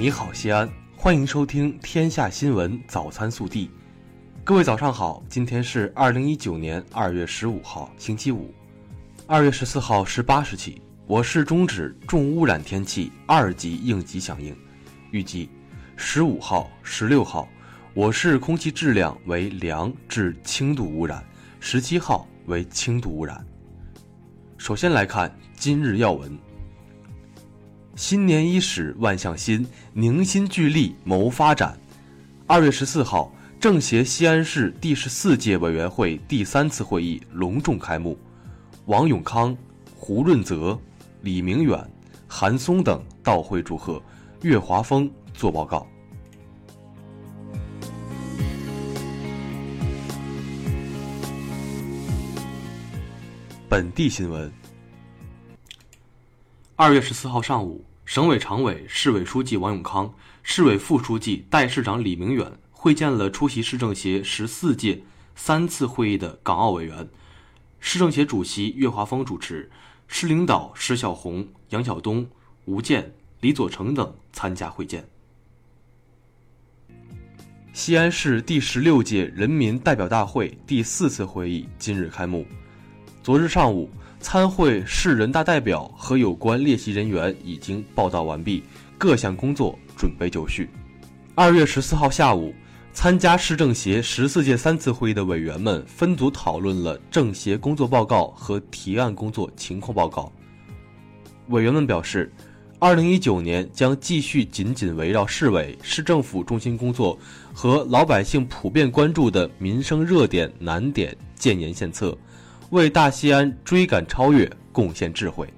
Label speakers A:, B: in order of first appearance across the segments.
A: 你好，西安，欢迎收听《天下新闻早餐速递》。各位早上好，今天是二零一九年二月十五号，星期五。二月十四号十八时起，我市终止重污染天气二级应急响应，预计十五号、十六号，我市空气质量为良至轻度污染，十七号为轻度污染。首先来看今日要闻。新年伊始，万象新，凝心聚力谋发展。二月十四号，政协西安市第十四届委员会第三次会议隆重开幕。王永康、胡润泽、李明远、韩松等到会祝贺，岳华峰作报告。本地新闻：二月十四号上午，省委常委、市委书记王永康、市委副书记、代市长李明远会见了出席市政协十四届三次会议的港澳委员。市政协主席岳华峰主持，市领导石小红、杨晓东、吴健、李佐成等参加会见。西安市第十六届人民代表大会第四次会议今日开幕。昨日上午，参会市人大代表和有关列席人员已经报到完毕，各项工作准备就绪。二月十四号下午。参加市政协十四届三次会议的委员们分组讨论了政协工作报告和提案工作情况报告。委员们表示，二零一九年将继续紧紧围绕市委、市政府中心工作和老百姓普遍关注的民生热点难点建言献策，为大西安追赶超越贡献智慧。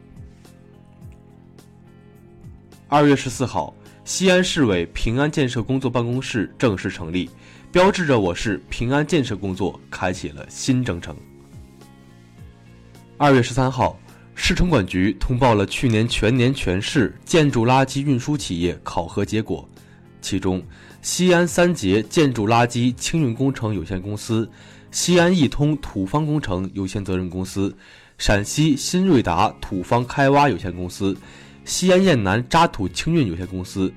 A: 二月十四号。西安市委平安建设工作办公室正式成立，标志着我市平安建设工作开启了新征程。二月十三号，市城管局通报了去年全年全市建筑垃圾运输企业考核结果，其中，西安三杰建筑垃圾清运工程有限公司、西安易通土方工程有限责任公司、陕西新瑞达土方开挖有限公司。西安雁南渣土清运有限公司、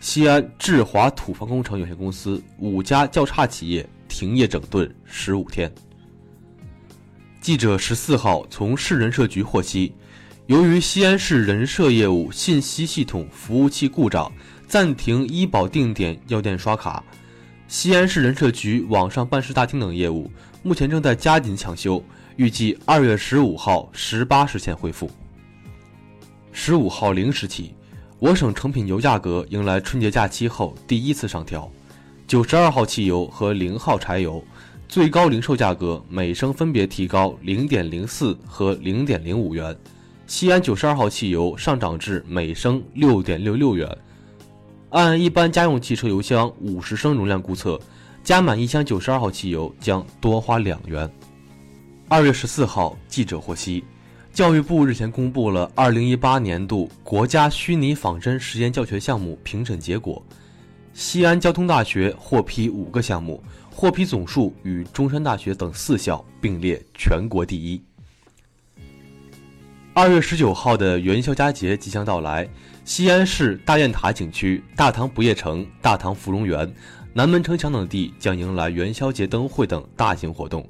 A: 西安智华土方工程有限公司五家较差企业停业整顿十五天。记者十四号从市人社局获悉，由于西安市人社业务信息系统服务器故障，暂停医保定点药店刷卡，西安市人社局网上办事大厅等业务目前正在加紧抢修，预计二月十五号十八时前恢复。十五号零时起，我省成品油价格迎来春节假期后第一次上调。九十二号汽油和零号柴油最高零售价格每升分别提高零点零四和零点零五元。西安九十二号汽油上涨至每升六点六六元。按一般家用汽车油箱五十升容量估测，加满一箱九十二号汽油将多花两元。二月十四号，记者获悉。教育部日前公布了2018年度国家虚拟仿真实验教学项目评审结果，西安交通大学获批五个项目，获批总数与中山大学等四校并列全国第一。二月十九号的元宵佳节即将到来，西安市大雁塔景区、大唐不夜城、大唐芙蓉园、南门城墙等地将迎来元宵节灯会等大型活动。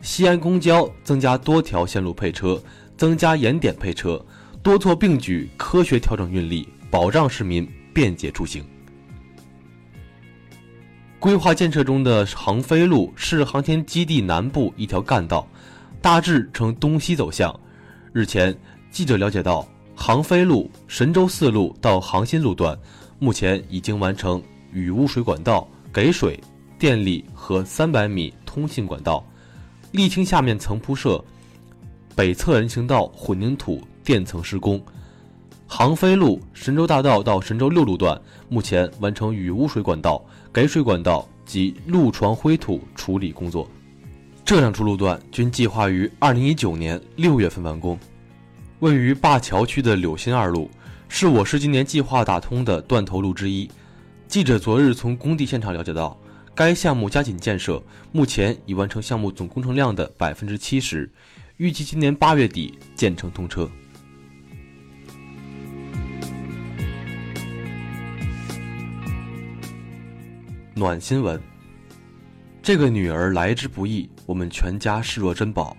A: 西安公交增加多条线路配车，增加延点配车，多措并举，科学调整运力，保障市民便捷出行。规划建设中的航飞路是航天基地南部一条干道，大致呈东西走向。日前，记者了解到，航飞路神州四路到航新路段，目前已经完成雨污水管道给水、电力和三百米通信管道。沥青下面层铺设，北侧人行道混凝土垫层施工。航飞路神州大道到神州六路段目前完成雨污水管道、给水管道及路床灰土处理工作。这两处路段均计划于二零一九年六月份完工。位于灞桥区的柳新二路是我市今年计划打通的断头路之一。记者昨日从工地现场了解到。该项目加紧建设，目前已完成项目总工程量的百分之七十，预计今年八月底建成通车。暖新闻。这个女儿来之不易，我们全家视若珍宝。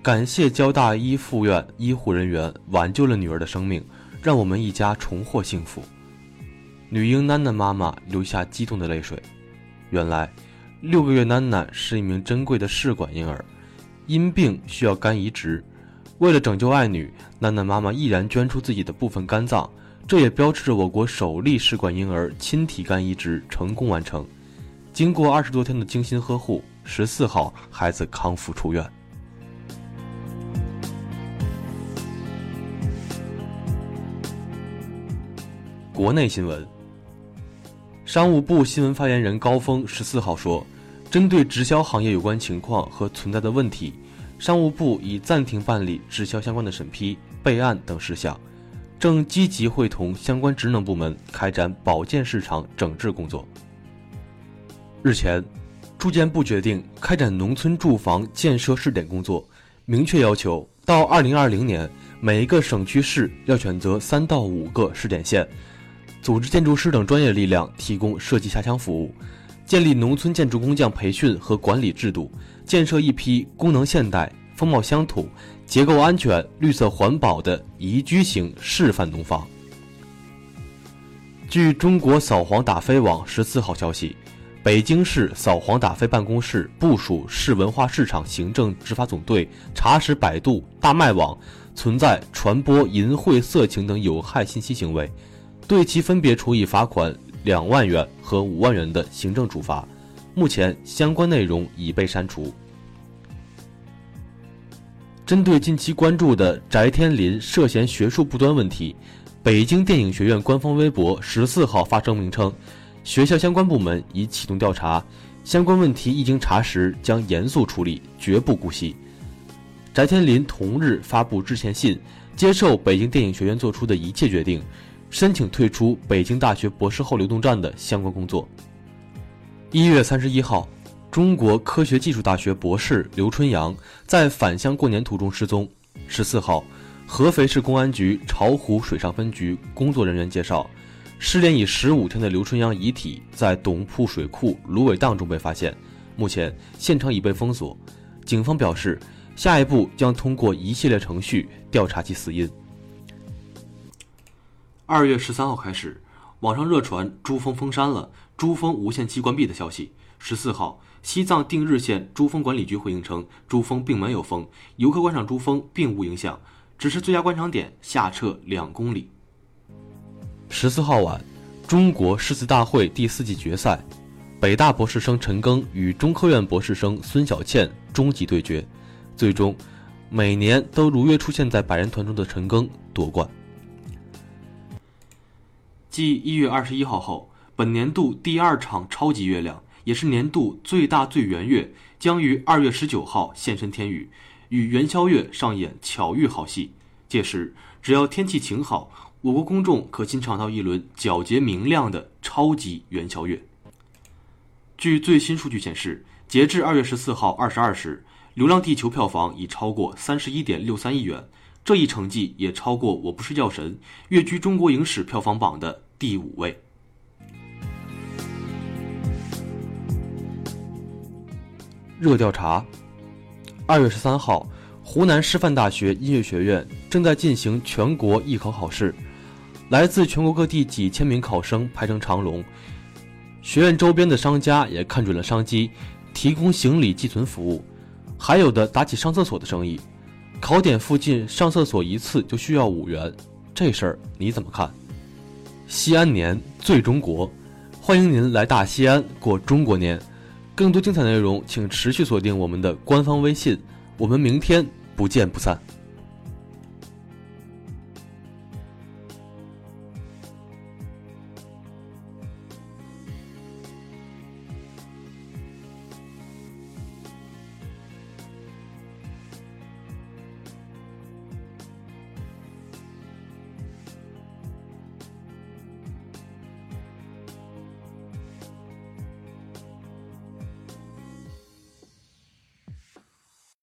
A: 感谢交大一附院医护人员挽救了女儿的生命，让我们一家重获幸福。女婴楠楠妈妈流下激动的泪水。原来，六个月楠楠是一名珍贵的试管婴儿，因病需要肝移植。为了拯救爱女，楠楠妈妈毅然捐出自己的部分肝脏，这也标志着我国首例试管婴儿亲体肝移植成功完成。经过二十多天的精心呵护，十四号孩子康复出院。国内新闻，商务部新闻发言人高峰十四号说，针对直销行业有关情况和存在的问题，商务部已暂停办理直销相关的审批、备案等事项，正积极会同相关职能部门开展保健市场整治工作。日前，住建部决定开展农村住房建设试点工作，明确要求到二零二零年，每一个省区市要选择三到五个试点县。组织建筑师等专业力量提供设计下乡服务，建立农村建筑工匠培训和管理制度，建设一批功能现代、风貌乡土、结构安全、绿色环保的宜居型示范农房。据中国扫黄打非网十四号消息，北京市扫黄打非办公室部署市文化市场行政执法总队查实百度、大麦网存在传播淫秽色情等有害信息行为。对其分别处以罚款两万元和五万元的行政处罚，目前相关内容已被删除。针对近期关注的翟天临涉嫌学术不端问题，北京电影学院官方微博十四号发声明称，学校相关部门已启动调查，相关问题一经查实将严肃处理，绝不姑息。翟天临同日发布致歉信，接受北京电影学院做出的一切决定。申请退出北京大学博士后流动站的相关工作。一月三十一号，中国科学技术大学博士刘春阳在返乡过年途中失踪。十四号，合肥市公安局巢湖水上分局工作人员介绍，失联已十五天的刘春阳遗体在董铺水库芦苇荡中被发现，目前现场已被封锁。警方表示，下一步将通过一系列程序调查其死因。二月十三号开始，网上热传珠峰封山了，珠峰无限期关闭的消息。十四号，西藏定日县珠峰管理局回应称，珠峰并没有封，游客观赏珠峰并无影响，只是最佳观赏点下撤两公里。十四号晚，中国诗词大会第四季决赛，北大博士生陈庚与中科院博士生孙小倩终极对决，最终，每年都如约出现在百人团中的陈庚夺冠。继一月二十一号后，本年度第二场超级月亮，也是年度最大最圆月，将于二月十九号现身天宇，与元宵月上演巧遇好戏。届时，只要天气晴好，我国公众可欣赏到一轮皎洁明亮的超级元宵月。据最新数据显示，截至二月十四号二十二时，《流浪地球》票房已超过三十一点六三亿元。这一成绩也超过《我不是药神》，跃居中国影史票房榜的第五位。热调查：二月十三号，湖南师范大学音乐学院正在进行全国艺考考试，来自全国各地几千名考生排成长龙。学院周边的商家也看准了商机，提供行李寄存服务，还有的打起上厕所的生意。考点附近上厕所一次就需要五元，这事儿你怎么看？西安年最中国，欢迎您来大西安过中国年。更多精彩内容，请持续锁定我们的官方微信。我们明天不见不散。